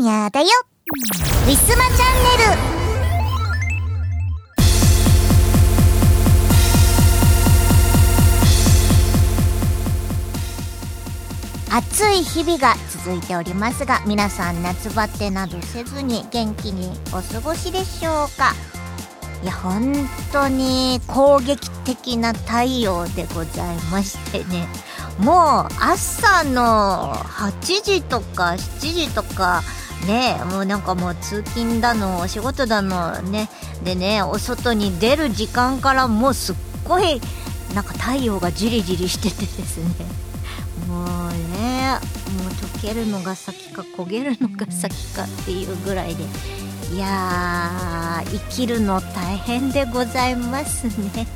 ニャーだよ。ウィスマチャンネル。暑い日々が続いておりますが皆さん夏バテなどせずに元気にお過ごしでしょうか？いや本当に攻撃的な太陽でございましてね。もう朝の8時とか7時とかねもうなんかもう通勤だのお仕事だのねでねお外に出る時間からもうすっごいなんか太陽がじりじりしててですね。もうねもう溶けるのが先か焦げるのが先かっていうぐらいで。いやー生きるの大変でございますね。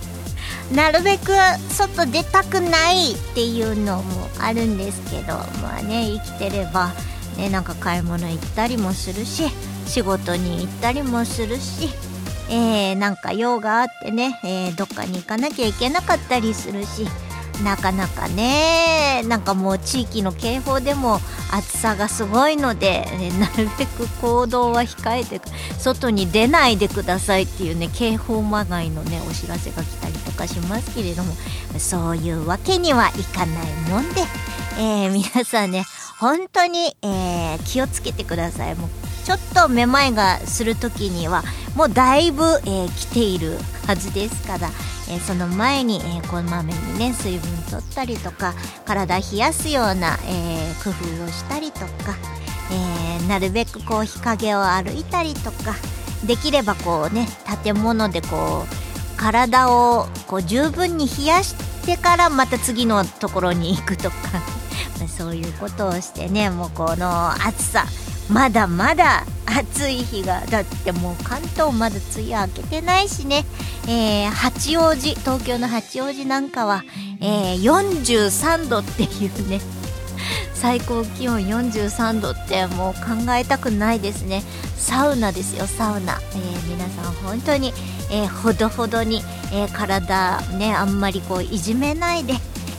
なるべく外出たくないっていうのもあるんですけどまあね生きてればねなんか買い物行ったりもするし仕事に行ったりもするしえー、なんか用があってね、えー、どっかに行かなきゃいけなかったりするしなかなかねなんかもう地域の警報でも暑さがすごいので、ね、なるべく行動は控えて外に出ないでくださいっていうね警報まがいのねお知らせが来たりとかしますけれどもそういうわけにはいかないもんで、えー、皆さんね本当に、えー、気をつけてください。もうちょっとめまいがする時にはもうだいぶ、えー、来ているはずですからえー、その前に、えー、こまめにね水分取ったりとか体冷やすような、え、工夫をしたりとか、えなるべくこう日陰を歩いたりとかできればこうね建物でこう体をこう十分に冷やしてからまた次のところに行くとか。そういうことをしてねもうこの暑さまだまだ暑い日がだってもう関東まだ梅雨明けてないしね、えー、八王子東京の八王子なんかは、えー、43度っていうね。最高気温43度ってもう考えたくないですね。サウナですよサウナ、えー、皆さん本当に、えー、ほどほどに、えー、体ねあんまりこういじめないで、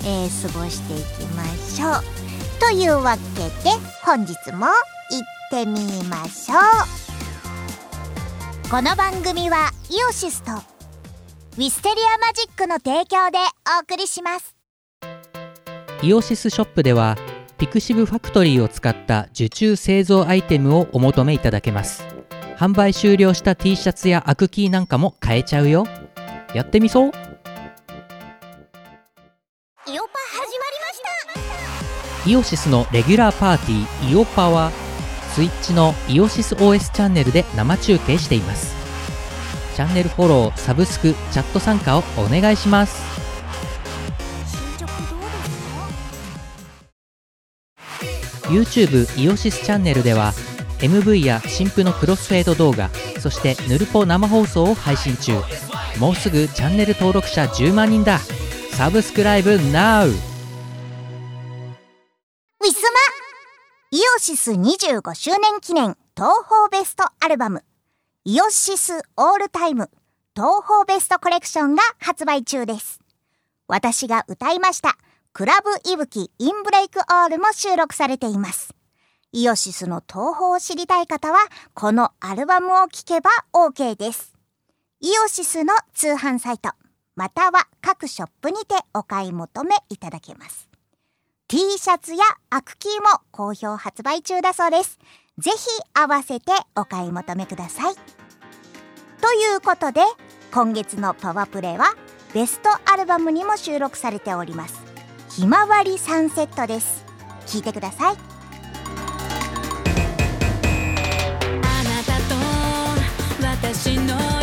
えー、過ごしていきましょう。というわけで本日も行ってみましょう。この番組はイオシスとウィステリアマジックの提供でお送りします。イオシスショップではピクシブファクトリーを使った受注製造アイテムをお求めいただけます。販売終了した T シャツやアクキーなんかも買えちゃうよ。やってみそ。イオパ始まりました。イオシスのレギュラーパーティーイオパは Twitch のイオシス OS チャンネルで生中継しています。チャンネルフォローサブスクチャット参加をお願いします。YouTube イオシスチャンネルでは MV や新婦のクロスフェード動画そしてヌルポ生放送を配信中。もうすぐチャンネル登録者10万人だ。サブスクライブ NOW! ウィスマイオシス25周年記念東宝ベストアルバムイオシスオールタイム東宝ベストコレクションが発売中です。私が歌いましたクラブイブキインブレイクオールも収録されています。イオシスの東宝を知りたい方はこのアルバムを聴けば OK です。イオシスの通販サイトまたは各ショップにてお買い求めいただけます。T シャツやアクキーも好評発売中だそうです。ぜひ合わせてお買い求めください。ということで、今月のパワープレイはベストアルバムにも収録されております。ひまわりサンセットです。聞いてください。あなたと私の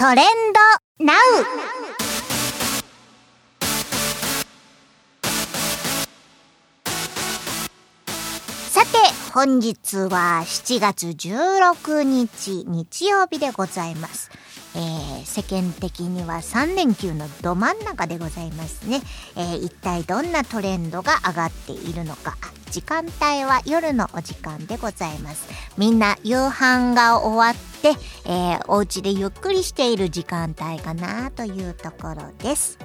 トレンドナウ。本日は7月16日日曜日でございます。えー世間的には3連休のど真ん中でございますね、えー一体どんなトレンドが上がっているのか。時間帯は夜のお時間でございます。みんな夕飯が終わって、えーお家でゆっくりしている時間帯かなというところです。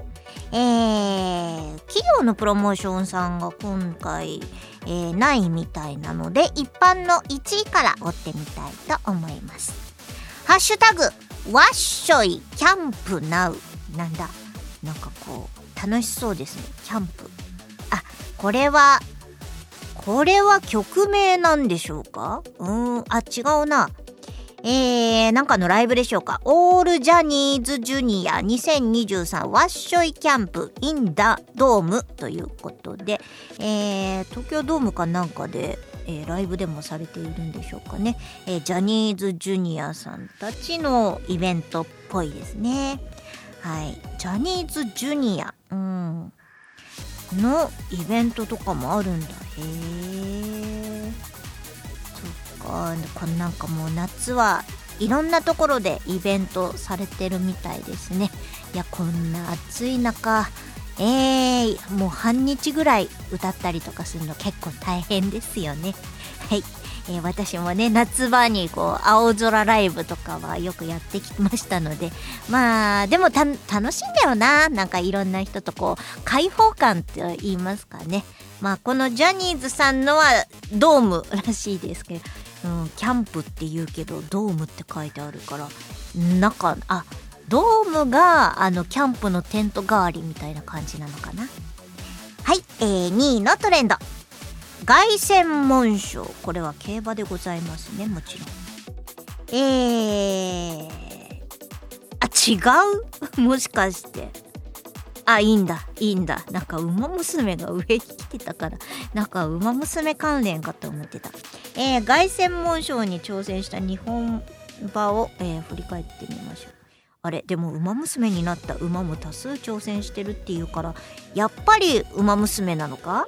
えー企業のプロモーションさんが今回、えーないみたいなので一般の1位から追ってみたいと思います。ハッシュタグわっしょいキャンプナウなんだ。なんかこう楽しそうですね。キャンプ。あこれはこれは曲名なんでしょうか？うーん。あ違うな。えー、なんかのライブでしょうか。オールジャニーズジュニア2023ワッショイキャンプインダドームということで、えー、東京ドームかなんかで、えーライブでもされているんでしょうかね、えージャニーズジュニアさんたちのイベントっぽいですね。はい。ジャニーズジュニアうんのイベントとかもあるんだ。へえこんなんかもう夏はいろんなところでイベントされてるみたいですね。いやこんな暑い中えー、もう半日ぐらい歌ったりとかするの結構大変ですよね。はい、えー私もね夏場にこう青空ライブとかはよくやってきましたのでまあでも楽しいんだよな。なんかいろんな人とこう開放感って言いますかね。まあこのジャニーズさんのはドームらしいですけど、うん、キャンプって言うけどドームって書いてあるからなんかあドームがあのキャンプのテント代わりみたいな感じなのかな？はい、えー、2位のトレンド。凱旋門賞。これは競馬でございますねもちろん。えー、あ違う？もしかして。あいいんだ。いいんだ。なんか馬娘が上に来てたから。なんか馬娘関連かと思ってた。えー、凱旋門賞に挑戦した日本馬を、えー振り返ってみましょう。あれ？でも馬娘になった。馬も多数挑戦してるっていうからやっぱり馬娘なのか？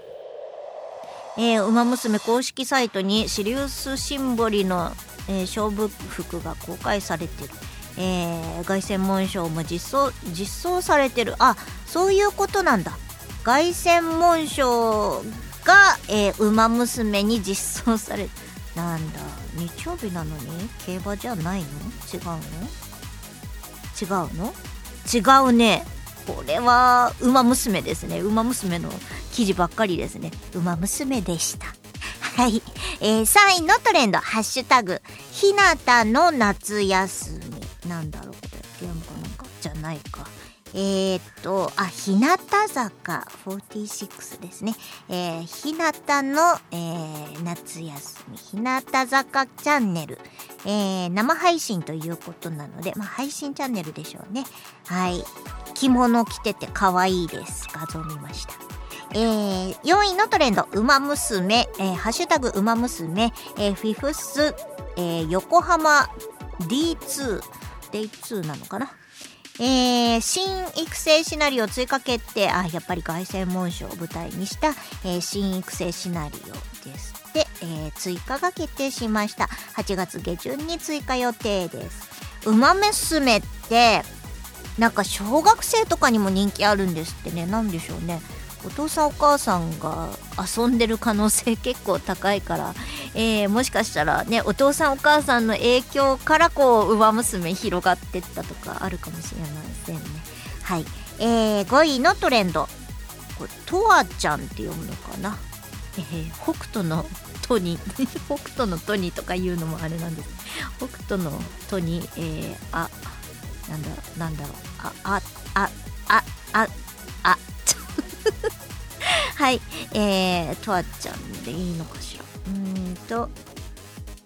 えー、馬娘公式サイトにシリウスシンボリの、えー勝負服が公開されてる、えー、凱旋門賞も実装実装されてる。あそういうことなんだ。凱旋門賞が、えー馬娘に実装されるなんだ。日曜日なのに？競馬じゃないの？違うの？違うの？違うね。これは馬娘ですね。馬娘の記事ばっかりですね。馬娘でした。はい、えー、3位のトレンド「ハッシュタグひなたの夏休み」なんだろう。これゲームかなんかじゃないか。えー、っとあ日向坂46ですね。えー、ひなたの、えー夏休み。日向坂チャンネル。えー生配信ということなので、まあ、配信チャンネルでしょうね。はい。着物着てて可愛いです。画像見ました。えー、4位のトレンド「ウマ娘」えーハッシュタグウマ娘」えーフィフス、えー横浜 D2 D2 なのかな？えー新育成シナリオ追加決定。あやっぱり凱旋門賞を舞台にした、えー新育成シナリオですで、えー追加が決定しました。8月下旬に追加予定です。ウマ娘ってなんか小学生とかにも人気あるんですってね。なんでしょうね。お父さんお母さんが遊んでる可能性結構高いから、えーもしかしたらねお父さんお母さんの影響からこう「ウマ娘」広がってったとかあるかもしれませんね。はい、えー5位のトレンド。これとわちゃんって読むのかな、えー北斗のトニ 北斗のトニとか言うのもあれなんです。北斗のトニえー、あなんだなんだろう。あああああはい。えー、とわちゃんでいいのかしら。うんと。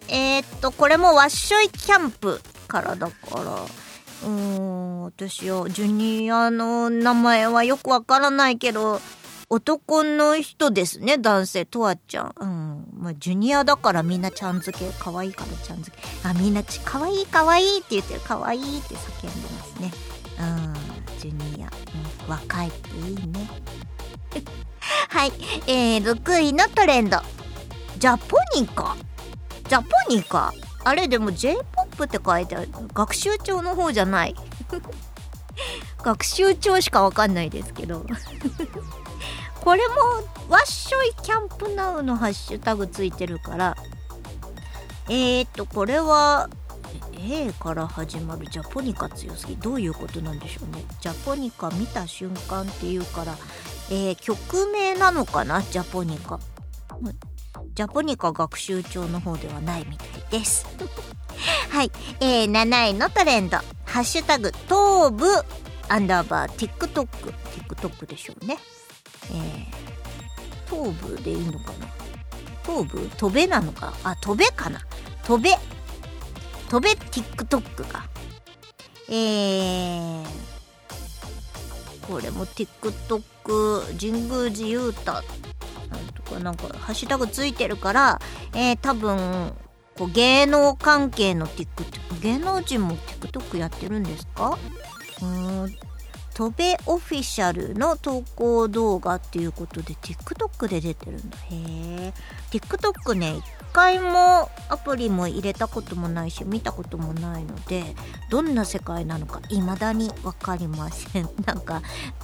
えー、っとこれもわっしょいキャンプからだから。うーん私はジュニアの名前はよくわからないけど男の人ですね男性とわちゃん。うんまあ、ジュニアだからみんなちゃん付け。可愛いからちゃん付け。あみんなち可愛い可愛いって言ってる。可愛いって叫んでますね。うんジュニア、うん、若いっていいね。はい。えー、6位のトレンド。ジャポニカ。ジャポニカ？あれでも J-POP って書いてある。学習帳の方じゃない。学習帳しかわかんないですけど。これもわっしょいキャンプナウのハッシュタグついてるから。えー、っとこれは A から始まる。ジャポニカ強すぎ。どういうことなんでしょうね。ジャポニカ見た瞬間っていうからえー、曲名なのかな？ジャポニカ。ジャポニカ学習帳の方ではないみたいです。はい、えー、7位のトレンド。ハッシュタグ東部アンダーバー TikTok TikTok でしょうね。えー、東部でいいのかな？東部？飛べなのか？あ飛べかな？飛べ飛べ TikTok かえー、これも TikTok 神宮寺勇太。とかなんかハッシュタグついてるからえー、多分こう芸能関係の TikTok 芸能人も TikTok やってるんですか？うん。トベオフィシャルの投稿動画っていうことで TikTok で出てるんだ。へえ TikTok ね一回もアプリも入れたこともないし見たこともないのでどんな世界なのか未だに分かりません。なんか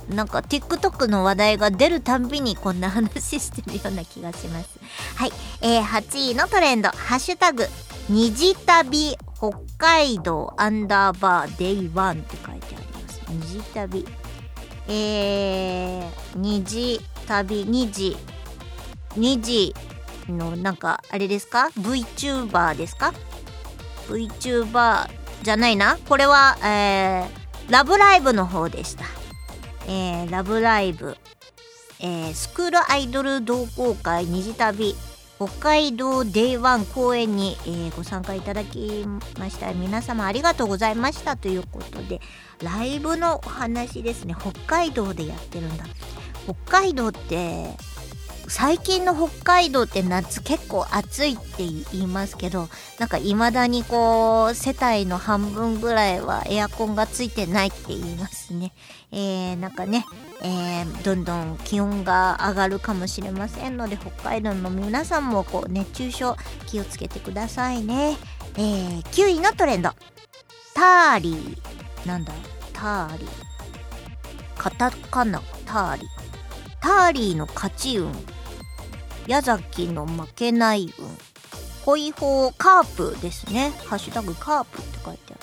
なんか TikTok の話題が出るたんびにこんな話してるような気がします。はい、えー、8位のトレンド。ハッシュタグ虹旅北海道アンダーバーデイワンって書いてあります。虹旅。えー、虹旅虹虹のなんかあれですか？VTuber ですか？VTuber じゃないな。これは、えー、ラブライブの方でした。えー、ラブライブ、えー、スクールアイドル同好会虹旅。北海道デイワン公演に、えー、ご参加いただきました。皆様ありがとうございました。ということでライブのお話ですね。北海道でやってるんだ。北海道って最近の北海道って夏結構暑いって言いますけどなんか未だにこう世帯の半分ぐらいはエアコンがついてないって言いますね。えー、なんかね、えー、どんどん気温が上がるかもしれませんので北海道の皆さんもこう熱中症気をつけてくださいね。えー、9位のトレンド。ターリー。なんだターリー。カタカナ。ターリー。ターリーの勝ち運矢崎の負けない運。恋法カープですね。ハッシュタグカープって書いてある。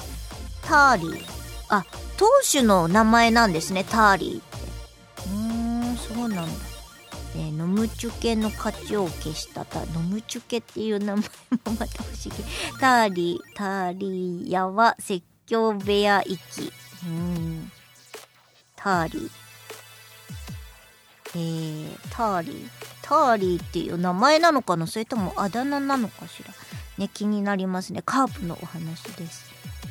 ターリー。あ投手の名前なんですねターリーって。うーんそうなんだ。えー、ノムチュケの勝ちを消したたノムチュケっていう名前もまた不思議。ターリーターリーヤは説教部屋行き。うん。ターリー。えー、ターリー。ターリーっていう名前なのかな？それともあだ名なのかしら？ね気になりますね。カープのお話です。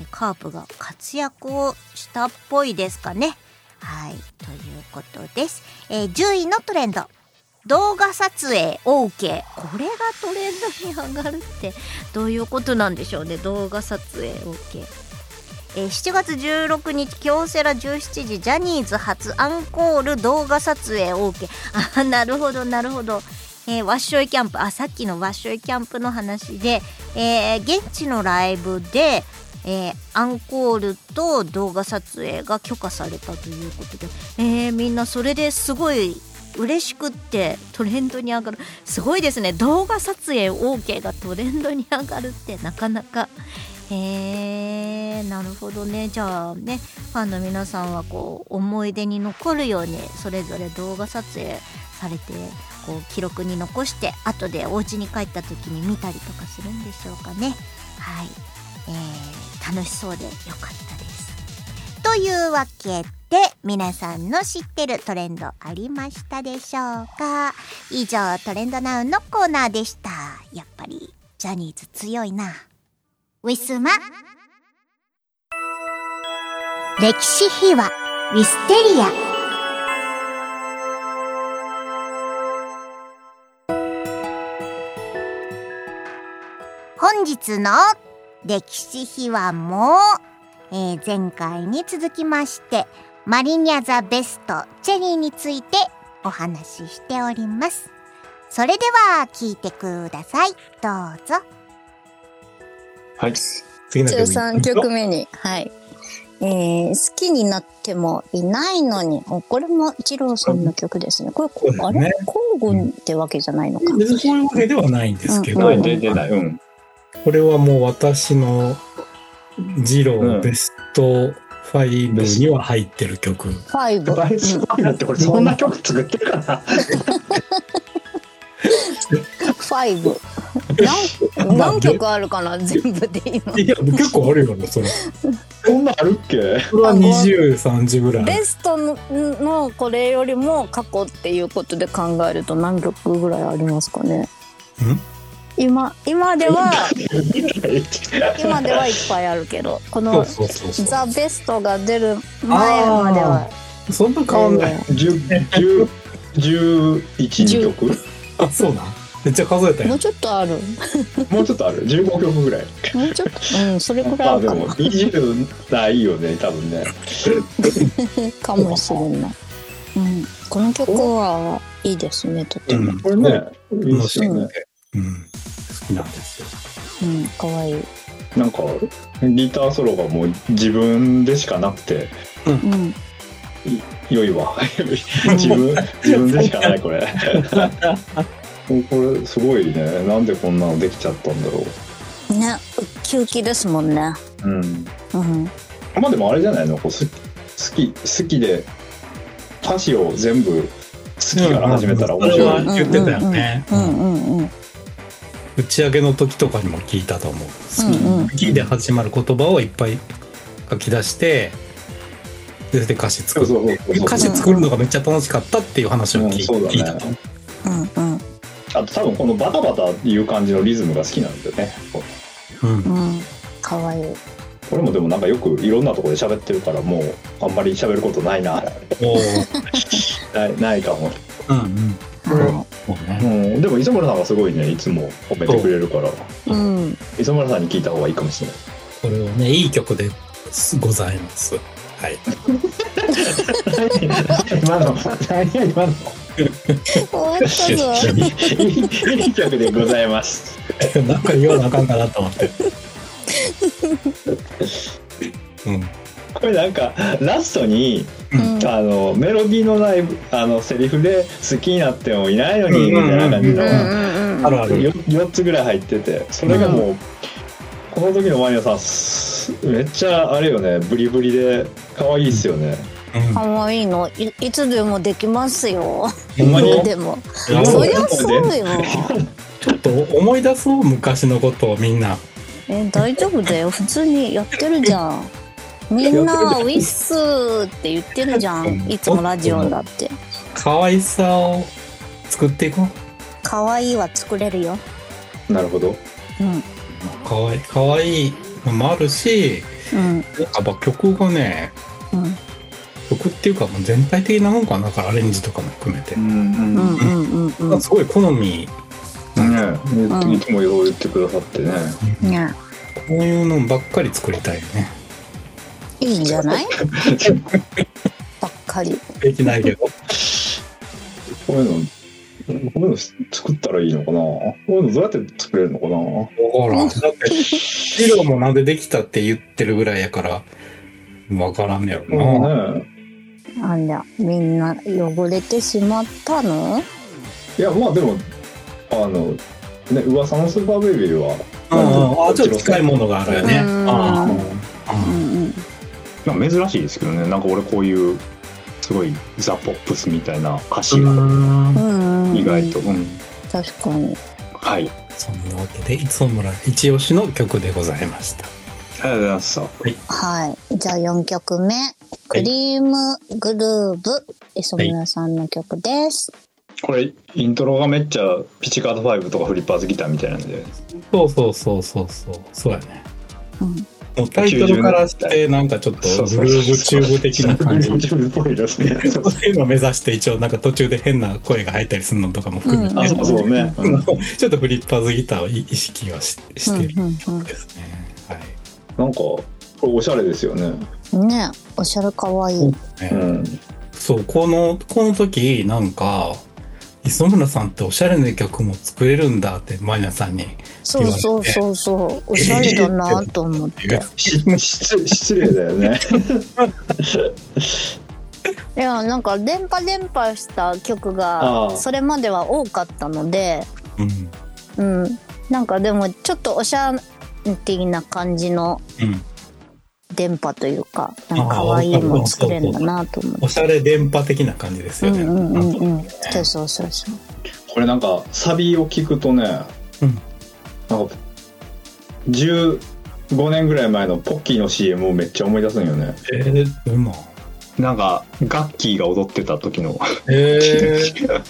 カープが活躍をしたっぽいですかね。はい。ということです、えー、10位のトレンド。動画撮影 OK これがトレンドに上がるってどういうことなんでしょうね？動画撮影 OK えー、7月16日京セラ17時ジャニーズ初アンコール動画撮影。OK あなるほどなるほど。えー、ワッショイキャンプ。あさっきのワッショイキャンプの話で、えー、現地のライブで、えー、アンコールと動画撮影が許可されたということで、え、みんなそれですごい嬉しくってトレンドに上がる。すごいですね。動画撮影 OK がトレンドに上がるってなかなかへえなるほどね。じゃあねファンの皆さんはこう思い出に残るようにそれぞれ動画撮影されてこう記録に残して後でお家に帰った時に見たりとかするんでしょうかね。はい、えー、楽しそうでよかったです。というわけで皆さんの知ってるトレンドありましたでしょうか？以上トレンドナウンのコーナーでした。やっぱりジャニーズ強いな。ウィスマ。歴史秘話。ウィステリア。本日の歴史秘話も、えー前回に続きましてマリニャザベストチェリーについてお話ししております。それでは聞いてください。どうぞ。はい。次の曲13曲目に、はい。えー、好きになってもいないのに、おこれも一郎さんの曲ですね。これ、ねあれ？交互ってわけじゃないのか。別にこういうわけではないんですけど、うんない、出てない。うん。これはもう私のジローベスト5には入ってる曲。ファイブ。バイスパイだってこれそんな曲作ってるかな？ファイブ。何何曲あるかな？全部で今。いや、結構あるよね、それ。そんなんあるっけ？これは20、30ぐらい。ベストののこれよりも過去っていうことで考えると何曲ぐらいありますかね？今今では 今ではいっぱいあるけどこの。ザ・ベストが出る前まではそんな変わんない。10、10、11曲？あ、そうなん？めっちゃ数えたよもう。ちょっとあるもうちょっとある。15曲ぐらい。もうちょっとうんそれくらいまあでもあるかな20ないよね、多分ね。かもしれない、うん、この曲はいいですねとてもうん。これね、いいっすよね。うん。好きなんですよ。うんかわいいなんか、ギターソロがもう自分でしかなくて、うん良いわ。自分、自分でしかない、これ。これ、すごいね。なんでこんなのできちゃったんだろねウキウキですもんねう。うん。うんまあでもあれじゃないの？こうす好き好きで歌詞を全部好きから始めたら面白い。言ってたよね。うんうんうん打ち上げの時とかにも聞いたと思う。うんうん好きで始まる言葉をいっぱい書き出して、でで歌詞作る。歌詞作るのがめっちゃ楽しかったっていう話を聞い,、たと思う。うんうんあと多分このバタバタいう感じのリズムが好きなんだよね。うんうんかわいいこれもでもなんかよくいろんなところで喋ってるからもうあんまり喋ることないな。お ないないかも。うんうん。うね。うん、でも磯村さんがすごいねいつも褒めてくれるからいうん磯村さんに聞いた方がいいかもしれない。これはね、いい曲ですございます。はい。今 の何や今の終わったぞいい曲でございます。なんか言わなあかんかなと思って。うん。これなんかラストにうんあのメロディーのないあのセリフで好きになってもいないのにみたいな感じのうんうんうんあるある。4つぐらい入っててそれがもう、この時のマリナさんすめっちゃあれよねブリブリで可愛いっすよね。うん。かわいいの？いいつでもできますよ。ほんまに？家でも。そりゃそうよ。ちょっと思い出そう昔のことをみんな。え大丈夫だよ。普通にやってるじゃん。みんなウィッスーって言ってるじゃん。いつもラジオだって。可愛さを作っていこう。可愛いは作れるよ。なるほど。うん。可愛い可愛いのもあるし、うん。やっぱ曲がね、うん曲っていうかもう全体的なもんかな、だからアレンジとかも含めてう。んうんうんうんうんすごい好み。ねいつもよう言ってくださってね。ねこういうのばっかり作りたいよね。いいんじゃない？ばっかりできないけど。こういうのこういうの作ったらいいのかな？こういうのどうやって作れるのかな？わからん。だって、ヒロもなんでできたって言ってるぐらいやから、わからんねやろな。ねあんだみんな汚れてしまったの？いやまあでもあのね噂のスーパーベイビーはうん、あちょっと近いものがあるよね。うん。あうんうん。珍しいですけどね。なんか俺こういうすごいザ・ポップスみたいな歌詞うが意外と、うん。確かに。はい。そんなわけで、磯村一押しの曲でございました。ありがとうございましたはい。じゃあ4曲目「クリームグルーブ」磯村さんの曲です、これイントロがめっちゃピチカート5とかフリッパーズギターみたいなんで。そうそうそうそうそう。そうやね。うん。もうタイトルからしてなんかちょっとグルーブチューブ的な感じ。グルーブチューブっぽいですね。そういうのを目指して一応なんか途中で変な声が入ったりするのとかも含めて、うん。あ、そうそう。ね。うん。ちょっとフリッパーズギターを意識はししてる。うんうんですね。はい。なんか、これおしゃれですよね。うんねおしゃれかわいいうねん。そう、この、この時、なんか、磯村さんっておしゃれな曲も作れるんだって、マリナさんにそうそうそうそうおしゃれだなと思って 失失礼だよね。いやなんか電波電波した曲あがあそれまでは多かったのでうん。うんなんかでもちょっとおしゃれ的な感じのうん。電波というかなんか可愛いもん作れるんだなと思って。おしゃれ電波的な感じですよね。うんうんうんなん。かうん。そうそうそうそう。これなんか、サビを聞くとね、うん。なんか、15年ぐらい前のポッキーの CM をめっちゃ思い出すんよね。えー、どんななんか、ガッキーが踊ってた時の。えー、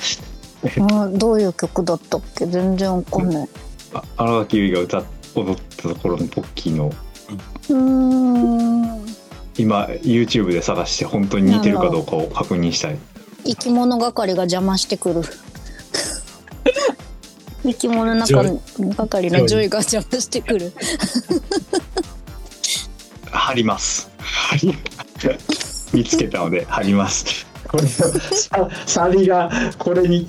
うんどういう曲だったっけ？全然わかんない。あ荒垣結衣が歌っ踊ってた頃のポッキーのう今 YouTube で探して本当に似てるかどうかを確認したい。生き物係が邪魔してくる。生き物中係のジョイが邪魔してくる。貼ります。貼り見つけたので貼ります。これさサビがこれに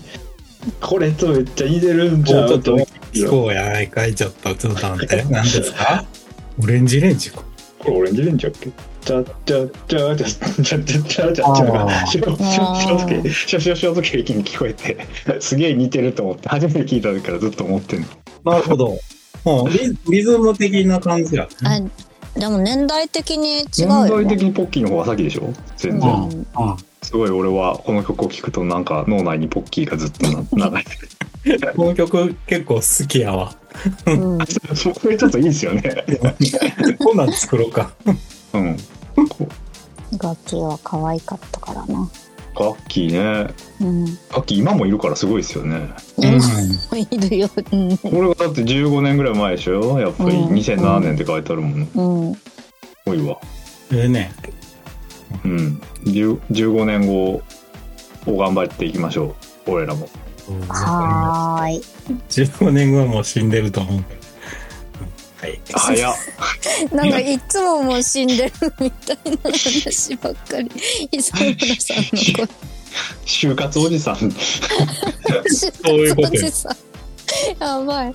これとめっちゃ似てるんちゃもうちょっと思聞こうやないかい？ちょっとちょっと待って。何ですか？オレンジレンジか。これオレンジレンジやっけ？チャチャチャチャチャチャチャチャチャチャがあーシュシュシュ時計シュシュシュ時計一気に聞こえてすげえ似てると思って初めて聞いた時からずっと思ってんのなるほどもうリリズム的な感じや、あでも年代的に違う年よね代的にポッキーの方が先でしょ全然、うんうんすごい俺はこの曲を聴くとなんか脳内にポッキーがずっとな流れて この曲結構好きやわ。うん。るこれちょっといいですよね。こんなん作ろうか。うん。楽器は可愛かったからな。ガッキーね。うん。ガッキー今もいるからすごいですよね。今いるようん。これがだって15年ぐらい前でしょ？やっぱりうん。2007年って書いてあるもん。ねうん。すごいわ。でね、うん。10 15年後を頑張っていきましょう。俺らも。はーい。15年後はもう死んでると思う。はい。早っ。なんかいつももう死んでるみたいな話ばっかり。磯村さんの就活おじさん。声そういうことよおじさんやばい。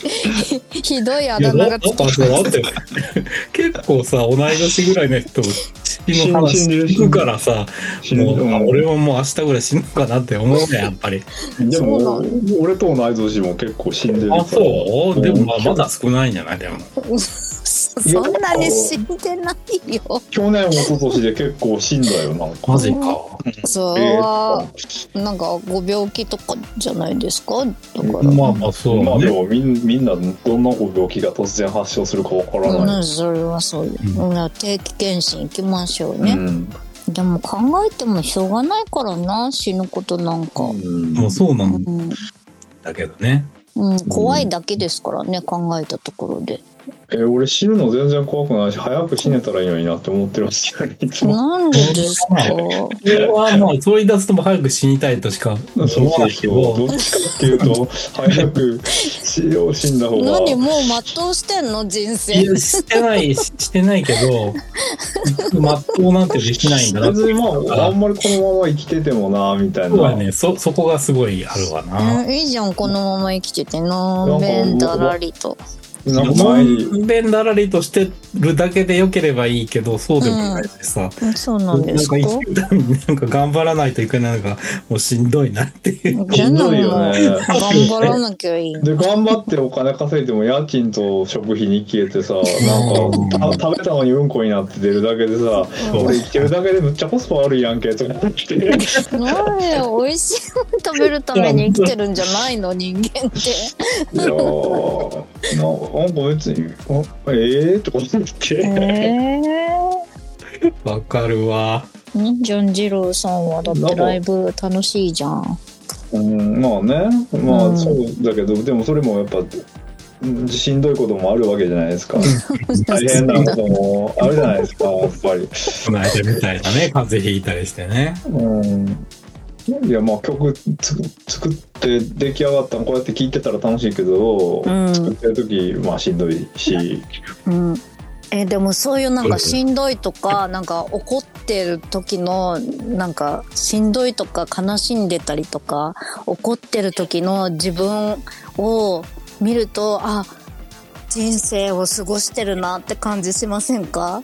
ひどいあだ名がだだってだって。結構さ、同い年ぐらいの人、死ぬ話聞くからさ、もう、俺はもう明日ぐらい死ぬかなって思うね、やっぱり。でもな俺と同い年も結構死んでるから。あ、そう？でもまあまだ少ないんじゃない？でも。そんなに死んでないよ。去年一昨年で結構死んだよな。マジか。それはなんかご病気とかじゃないですか？だから。まあまあそうね。まあでもみんみんなどんなご病気が突然発症するかわからない、うん、それはそうよ、ううん定期検診行きましょうね、うん。でも考えてもしょうがないからな死ぬことなんか、うん。もうそうなうん。んだけどね。うん、怖いだけですからね考えたところで え俺死ぬの全然怖くないし早く死ねたらいいのになって思ってるんですよねい。つもなんでですか？これはまあ、そう言い出すとも早く死にたいとしか思そうわないけそうそうど、どっちかっていうと早く死を死んだ方が。何もう全うしてんの人い生や、してない、ししてないけど、まっとうなんてできないんだなって別にまああんまりこのまま生きててもなみたいなそね、そ、そこがすごいあるわな。うんいいじゃんこのまま生きててのんべんだらりとなんかの前にんべんだらりとしてるだけでよければいいけど、そうでもないしさ。そうなんですか？なんか頑張らないといけないのがもうしんどいなっていう。いよね。頑張らなきゃいいで頑張ってお金稼いでも家賃と食費に消えてさなんかた食べたのにうんこになって出るだけでさ俺生きてるだけでむっちゃコスパ悪いやんけとか思って。なんで美味しいもの食べるために生きてるんじゃないの？人間って。いやーななんか別にあええー、とか思って、えわかるわ。えジョン二郎さんはだってライブ楽しいじゃんうん、まあねまうんあそうだけど、でもそれもやっぱしんどいこともあるわけじゃないですか。大変なこともあるじゃないですか、やっぱり。この間みたいなね、風邪ひいたりしてね。うん。いや、まあ曲つ作って出来上がったのこうやって聴いてたら楽しいけど、うん。作ってる時まあしんどいし、うん。えでもそういうなんかしんどいとかなんか怒ってる時のなんかしんどいとか悲しんでたりとか怒ってる時の自分を見るとあ人生を過ごしてるなって感じしませんか？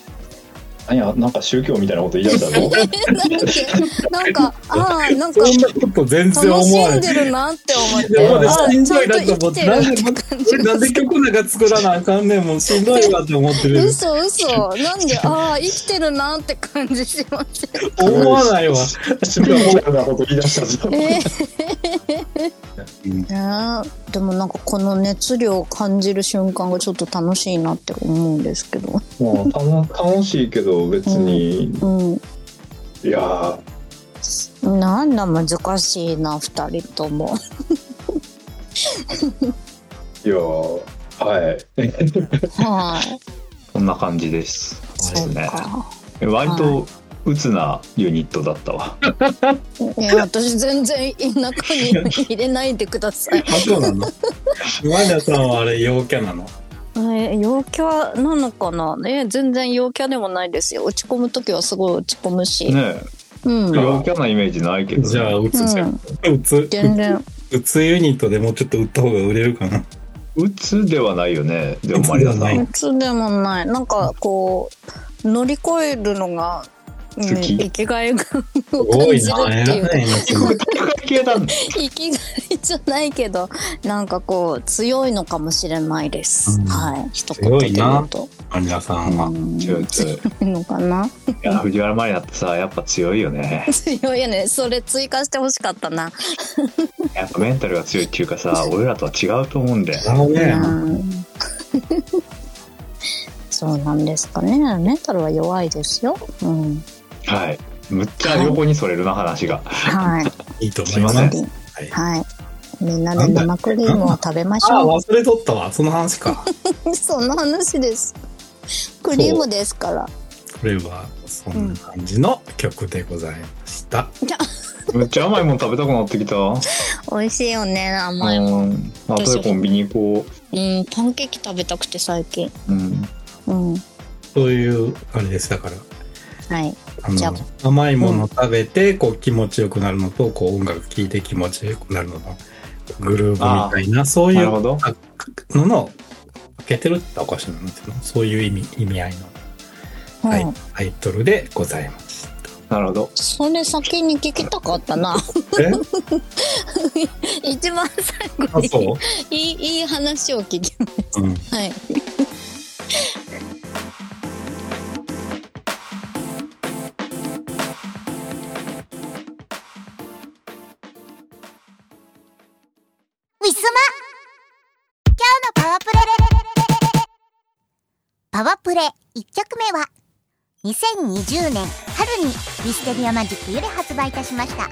何や、なんか宗教みたいなこと言い出したの？なんか ああなんかそんなこと全然楽思わないしん。でるなって思ってでもねあしんどいちゃんとなと思って、生きてるなんで、曲なんか作らなあかんねん、もうしんどいわって思ってる。嘘嘘なんでああ生きてるなって感じしません思わないわ。宗教みたいなこと言い出したぞ。えね。えでもなんかこの熱量を感じる瞬間がちょっと楽しいなって思うんですけど。もうたの楽しいけど別に、うん。いや。なんだ難しいな二人とも。ーいやーはい。はい。こんな感じです。そうか。割と鬱なユニットだったわ。いや私全然中に入れないでください。あ、そうなの？今田さんはあれ陽キャなの？え陽キャなのかな？ね全然陽キャでもないですよ。落ち込む時はすごい落ち込むし、ねうん。え陽キャなイメージないけど、ね、じゃあ、うつじゃん。うつ、全然。うつユニットでもうちょっと売った方が売れるかな？鬱ではないよね。でもマリアさん。普通でもない。なんかこう乗り越えるのが、うん好き。生きがいを感じるな、っていう。か生きがいじゃないけどなんかこう強いのかもしれないです、うん。はい。一言で言うと。マリアさんは。うん。強い強い。強いのかな？いや藤原マリアってさやっぱ強いよね。強いよね。それ追加してほしかったな、やっぱメンタルが強いっていうかさ 俺らとは違うと思うんだよね、うん。そうなんですかね。メンタルは弱いですよ、うん、はい。むっちゃ横にそれるな話が。はい。いいと思います。すいま。はい。はい。みんなで生クリームを食べましあ、ょ忘れとったわ。その話か。う その話です。クリームですから。これは、そんな感じの曲でございました。むっちゃ甘いもん食べたくなってきた。美味しいよね甘いもん。うん後でコンビニ行こう。んパンケーキ食べたくて最近。ううん。うん。そういう、あれです。だから、はい甘いもの食べて、こう気持ちよくなるのと、こう音楽聴いて気持ちよくなるのの、グルーヴみたいな、そういうのの、分けてるっておかしいなんですけど、そういう意味、意味合いの、はい。うん、タイトルでございました。なるほど。それ先に聞きたかったな。え？一番最後あ、にそいいいい話を聞きまううん。すはいウィスマ。今日のパワープレ。パワープレ1曲目は2020年春にウィステリアマジックより発売いたしました。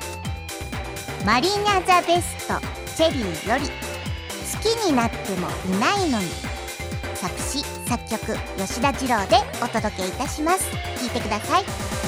マリーナ・ザ・ベストチェリーより好きになってもいないのに作詞作曲吉田二郎でお届けいたします。聴いてください「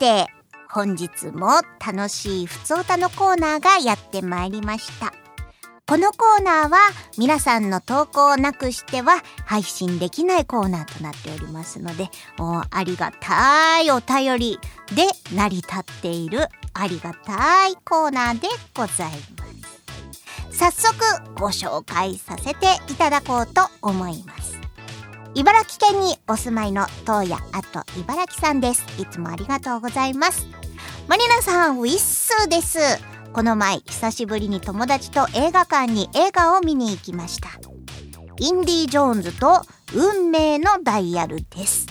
て本日も楽しいふつおたのコーナーがやってまいりました。このコーナーは皆さんの投稿をなくしては配信できないコーナーとなっておりますのでおありがたいお便りで成り立っているありがたいコーナーでございます。早速ご紹介させていただこうと思います。茨城県にお住まいの東野あと茨城さんです。いつもありがとうございます。マリナさんウィッスーです。この前久しぶりに友達と映画館に映画を見に行きました。インディ・ジョーンズと運命のダイヤルです。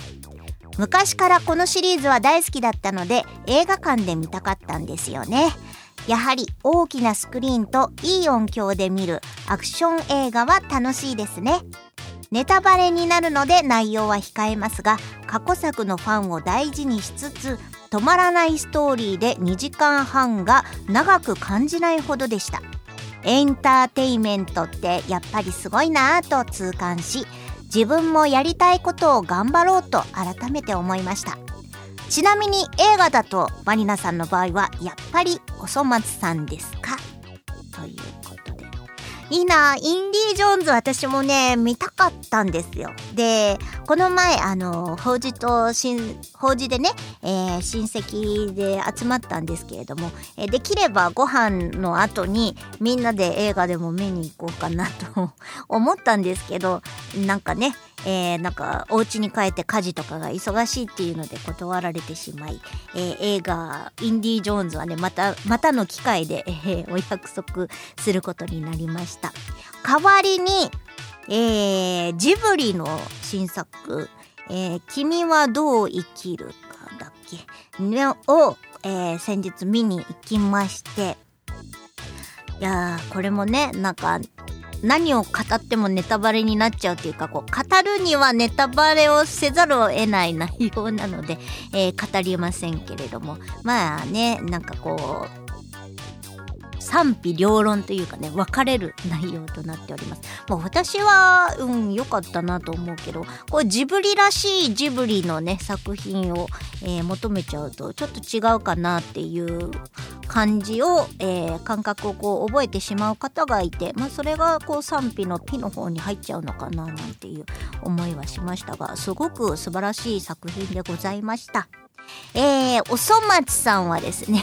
昔からこのシリーズは大好きだったので映画館で見たかったんですよね。やはり大きなスクリーンといい音響で見るアクション映画は楽しいですね。ネタバレになるので内容は控えますが過去作のファンを大事にしつつ止まらないストーリーで2時間半が長く感じないほどでした。エンターテイメントってやっぱりすごいなぁと痛感し自分もやりたいことを頑張ろうと改めて思いました。ちなみに映画だとマリナさんの場合はやっぱりおそ松さんですか？といういいなインディ・ジョーンズ私もね見たかったんですよ。でこの前あの法事と新法事でね、えー、親戚で集まったんですけれども、えー、できればご飯の後にみんなで映画でも見に行こうかなと思ったんですけどなんかねえー、なんかお家に帰って家事とかが忙しいっていうので断られてしまい、えー、映画「インディ・ジョーンズ」はねまたまたの機会で、えー、お約束することになりました。代わりに、えー、ジブリの新作「えー、君はどう生きるか」だっけ、ね、を、えー、先日見に行きまして。いやこれもねなんか何を語ってもネタバレになっちゃうというかこう語るにはネタバレをせざるを得ない内容なので、えー、語りませんけれども。まあねなんかこう賛否両論というかね分かれる内容となっております。もう私はうん良かったなと思うけどこれジブリらしいジブリのね作品を、えー、求めちゃうとちょっと違うかなっていう感じを、えー、感覚をこう覚えてしまう方がいて、まあ、それがこう賛否のピの方に入っちゃうのかななんていう思いはしましたがすごく素晴らしい作品でございました。えー、おそ松さんはですね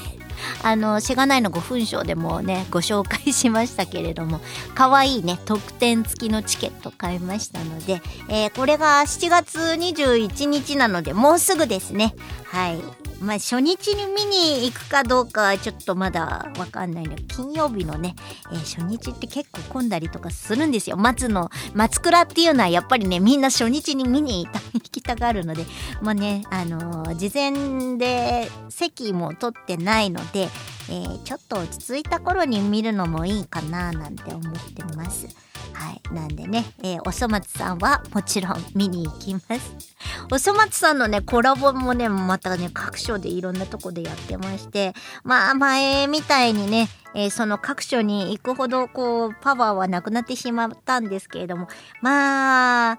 あのしがないの5分賞でもねご紹介しましたけれども 可愛いね特典付きのチケット買いましたので、えー、これが7月21日なのでもうすぐですね。はい。まあ初日に見に行くかどうかはちょっとまだわかんないの金曜日のね、えー、初日って結構混んだりとかするんですよ松の松倉っていうのはやっぱりねみんな初日に見に行 きたがるのでまあねあのー、事前で席も取ってないので、えー、ちょっと落ち着いた頃に見るのもいいかななんて思ってます。はい。なんでね、えー、おそ松さんはもちろん見に行きます。おそ松さんのね、コラボもね、またね、各所でいろんなとこでやってまして、まあ前みたいにね、えー、その各所に行くほどこう、パワーはなくなってしまったんですけれども、まあ、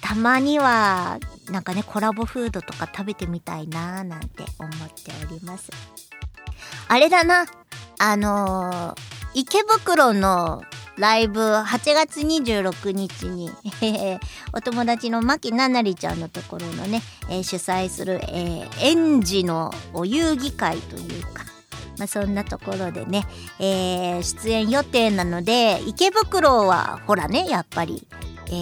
たまには、なんかね、コラボフードとか食べてみたいなーなんて思っております。あれだな、あのー、池袋のライブ8月26日に、お友達の牧ななりちゃんのところのね、えー、主催する、えー、園児のお遊戯会というか、まあ、そんなところでね、えー、出演予定なので池袋はほらねやっぱり。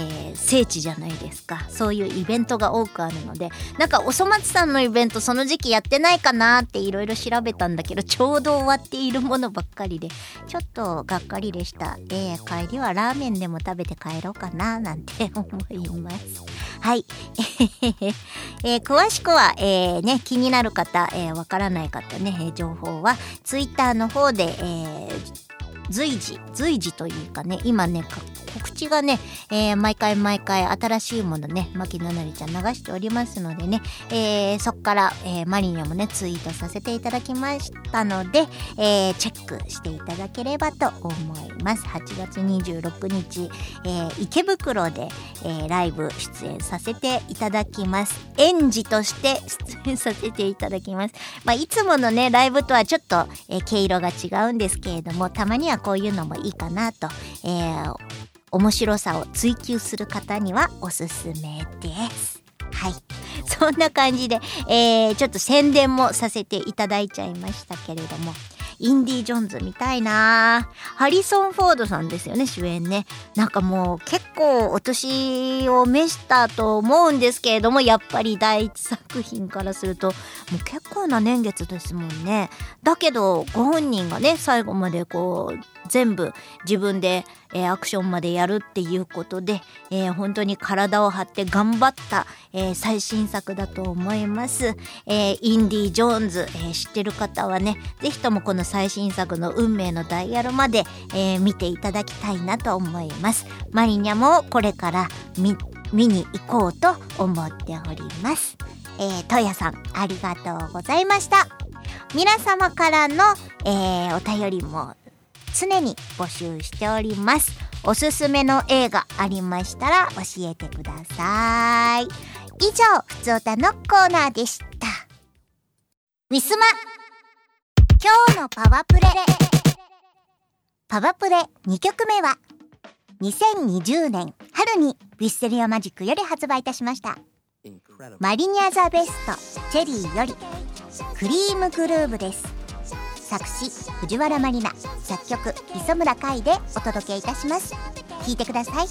ー、聖地じゃないですか。そういうイベントが多くあるので。なんかおそ松さんのイベントその時期やってないかなっていろいろ調べたんだけどちょうど終わっているものばっかりでちょっとがっかりでした。で帰りはラーメンでも食べて帰ろうかななんて思います。はい、えー、詳しくは、えー、ね、気になる方、えー、からない方ね、情報は Twitter の方で、えー随時随時というかね今ね告知がね、えー、毎回毎回新しいものね牧野なりちゃん流しておりますのでね、えー、そっから、えー、マリニャもねツイートさせていただきましたので、えチェックしていただければと思います。8月26日、えー、池袋で、えー、ライブ出演させていただきます。園児として出演させていただきます、まあ、いつものねライブとはちょっと、えー、毛色が違うんですけれどもたまにはこういうのもいいかなと、えー、面白さを追求する方にはおすすめです。はい。そんな感じで、えー、ちょっと宣伝もさせていただいちゃいましたけれども。インディ・ジョーンズ見たいな。ハリソン・フォードさんですよね主演ね。なんかもう結構お年を召したと思うんですけれどもやっぱり第一作品からするともう結構な年月ですもんね。だけどご本人がね最後までこう全部自分で、えー、アクションまでやるっていうことで、えー、本当に体を張って頑張った、えー、最新作だと思います、えインディ・ジョーンズ、え知ってる方はね是非ともこの最新作の運命のダイヤルまで、え見ていただきたいなと思いますマリニャもこれから見見に行こうと思っております。えー、トヤさん、ありがとうございました。皆様からの、えー、お便りも常に募集しております。おすすめの映画ありましたら教えてください。以上、ふつおたのコーナーでした。ウィスマ今日のパワプレ。パワプレ2曲目は2020年春にウィステリアマジックより発売いたしました。マリニアザベストチェリーよりクリームグルーブです。作詞藤原まりな。作曲磯村海でお届けいたします。聴いてください。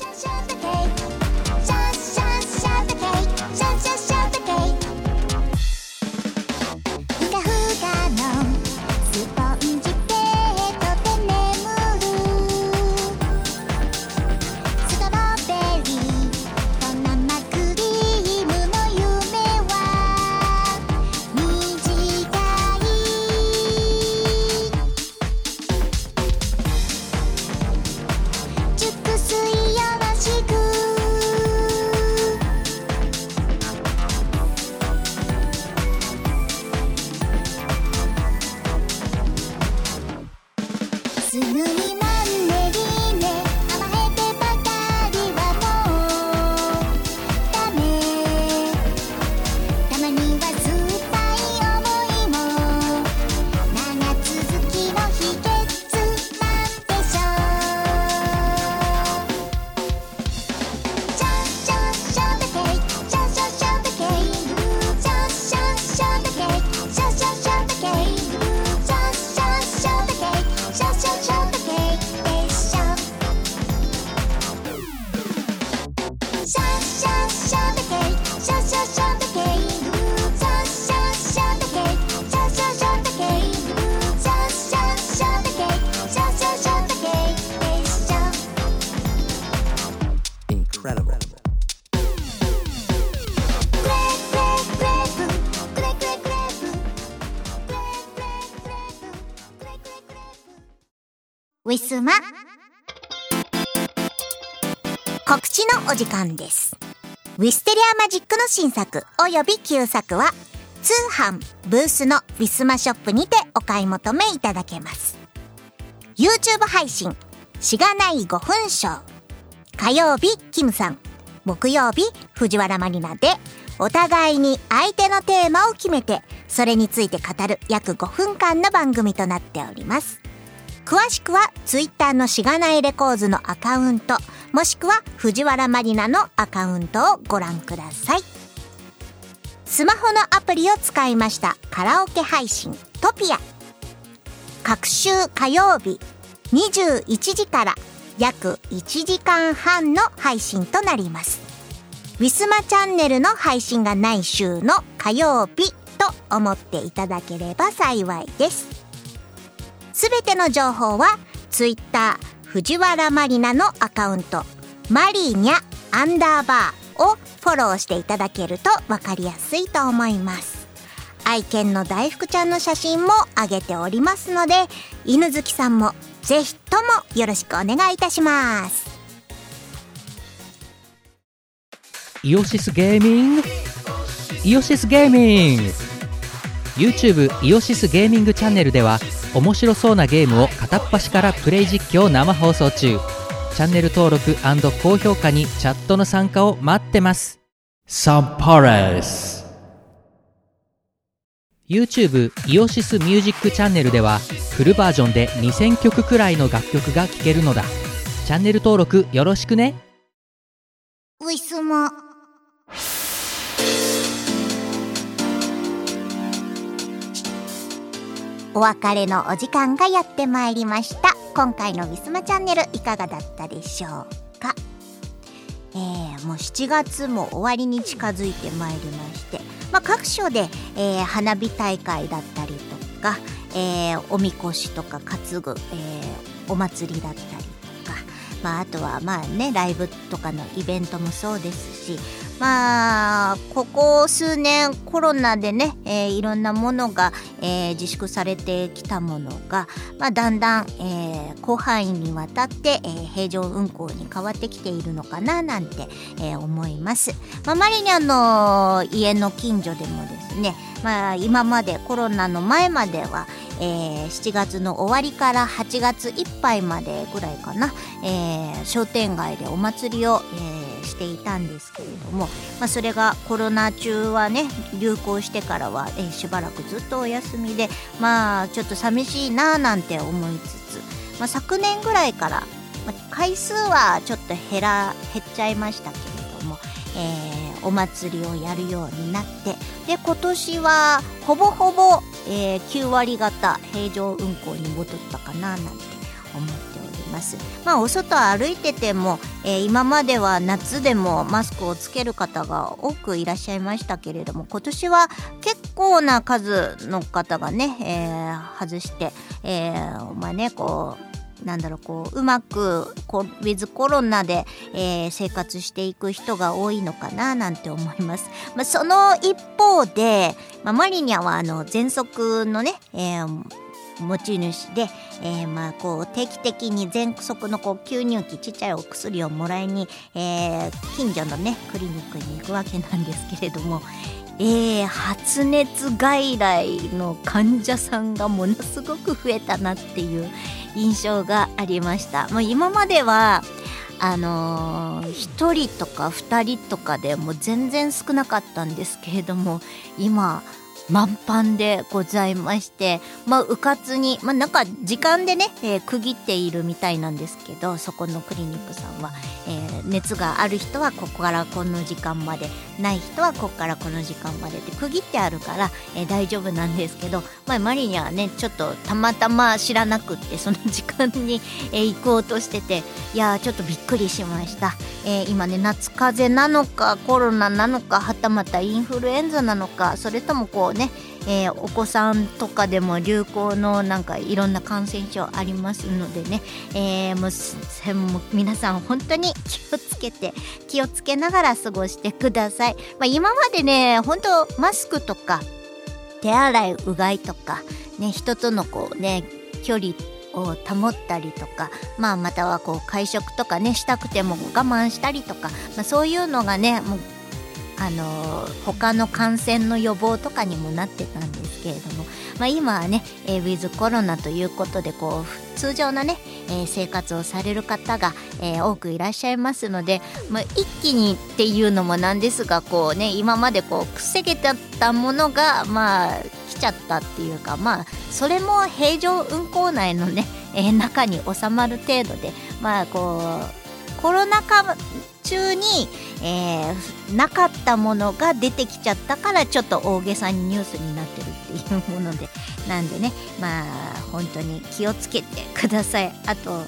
のお時間です。ウィステリアマジックの新作および旧作は通販ブースのウィスマショップにてお買い求めいただけます。YouTube 配信しがない5分ショー火曜日キムさん。木曜日藤原まりなで。お互いに相手のテーマを決めてそれについて語る約5分間の番組となっております。詳しくは Twitter のしがないレコーズのアカウントもしくは藤原まりなのアカウントをご覧ください。スマホのアプリを使いました。カラオケ配信トピア。各週火曜日21時から約1時間半の配信となります。ウィスマチャンネルの配信がない週の火曜日と思っていただければ幸いです。すべての情報は Twitter 藤原マリナのアカウント。マリーニャアンダーバーをフォローしていただけると分かりやすいと思います。愛犬の大福ちゃんの写真も上げておりますので犬好きさんもぜひともよろしくお願いいたします。イオシスゲーミング？イオシスゲーミング。YouTube イオシスゲーミングチャンネルでは面白そうなゲームを片っ端からプレイ実況生放送中。チャンネル登録高評価にチャットの参加を待ってます。サンパレス YouTube イオシスミュージックチャンネルではフルバージョンで2000曲くらいの楽曲が聴けるのだ。チャンネル登録よろしくね。ういすまお別れのお時間がやってまいりました。今回のウィスマチャンネルいかがだったでしょうか？えー、もう7月も終わりに近づいてまいりまして、まあ、各所で、えー、花火大会だったりとか、えー、おみこしとか担ぐ、えー、お祭りだったりとか、まあ、あとはまあねライブとかのイベントもそうですしまあここ数年コロナでね、えー、いろんなものが、えー、自粛されてきたものが、まあ、だんだん、えー、広範囲にわたって、えー、平常運行に変わってきているのかななんて、えー、思います。まあ、マリニャンの家の近所でもですね、まあ、今までコロナの前までは、えー、7月の終わりから8月いっぱいまでぐらいかな、えー、商店街でお祭りを、えーしていたんですけれども、まあ、それがコロナ中はね流行してからは、えー、しばらくずっとお休みでまあちょっと寂しいななんて思いつつ、まあ、昨年ぐらいから、まあ、回数はちょっと減ら減っちゃいましたけれども、えー、お祭りをやるようになってで今年はほぼほぼ、えー、9割方平常運行に戻ったかななんて思っております。まあ、お外歩いてても、えー、今までは夏でもマスクをつける方が多くいらっしゃいましたけれども今年は結構な数の方がね、えー、外して、えー、まあねこうなんだろうこううまくこウィズコロナで、えー、生活していく人が多いのかななんて思います。まあ、その一方で、まあ、マリニャはあの喘息のね、えー、持ち主で、えー、まあこう定期的に喘息のこう吸入器ちっちゃいお薬をもらいに、えー、近所のねクリニックに行くわけなんですけれども、えー、発熱外来の患者さんがものすごく増えたなっていう印象がありました。もう今まではあのー、1人とか2人とかでも全然少なかったんですけれども今満帆でございまして、まあ、うかつに、まあ、なんか時間でね、えー、区切っているみたいなんですけど、そこのクリニックさんは、えー、熱がある人はここからこの時間まで、ない人はここからこの時間までって区切ってあるから、えー、大丈夫なんですけど、まあ、マリにはね、ちょっとたまたま知らなくって、その時間に、えー、行こうとしてて、いやちょっとびっくりしました。えー、今ね、夏風邪なのか、コロナなのか、はたまたインフルエンザなのか、それともこうね、ね、えー、お子さんとかでも流行のなんかいろんな感染症ありますのでね、えー、もう皆さん本当に気をつけて気をつけながら過ごしてください、まあ、今までね本当マスクとか手洗いうがいとか、ね、人とのこうね距離を保ったりとか、まあ、またはこう会食とかねしたくても我慢したりとか、まあ、そういうのがねもうあの他の感染の予防とかにもなってたんですけれども、まあ、今はね、えー、ウィズコロナということでこう通常のね、えー、生活をされる方が、えー、多くいらっしゃいますので、まあ、一気にっていうのもなんですがこう、ね、今までこう防げてたものが、まあ、来ちゃったっていうか、まあ、それも平常運行内のね、え、中に収まる程度で、まあ、こうコロナ禍中に、えー、なかったものが出てきちゃったからちょっと大げさにニュースになってるっていうもので なんでねまあ本当に気をつけてください。あと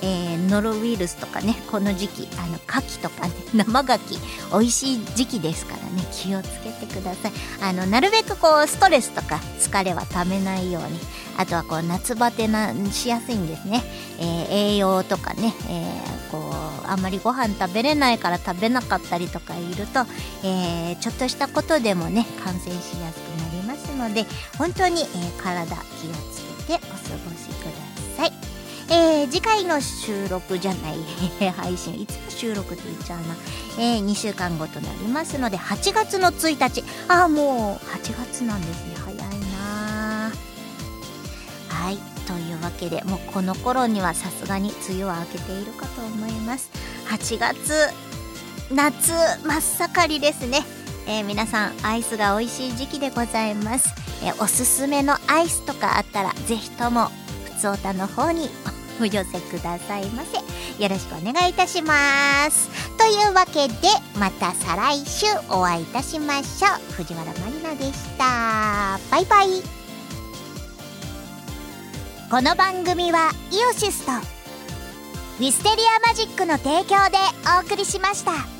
えー、ノロウイルスとかねこの時期あの牡蠣とかね 生牡蠣美味しい時期ですからね気をつけてください。あのなるべくこうストレスとか疲れはためないようにあとはこう夏バテなしやすいんですね、えー、栄養とかね、えー、こうあんまりご飯食べれないから食べなかったりとかいると、え、ちょっとしたことでもね感染しやすくなりますので本当に、え体気をつけてお過ごしください。えー、次回の収録じゃない、配信いつも収録って言っちゃうな、えー、2週間後となりますので8月の1日。ああもう8月なんですねというわけでもうこの頃にはさすがに梅雨は明けているかと思います。8月夏真っ盛りですね、えー、皆さんアイスが美味しい時期でございます、えー、おすすめのアイスとかあったらぜひともふつおたの方にお寄せくださいませ。よろしくお願いいたします。というわけでまた再来週お会いいたしましょう。藤原まりなでした。バイバイ。この番組はイオシスとウィステリアマジックの提供でお送りしました。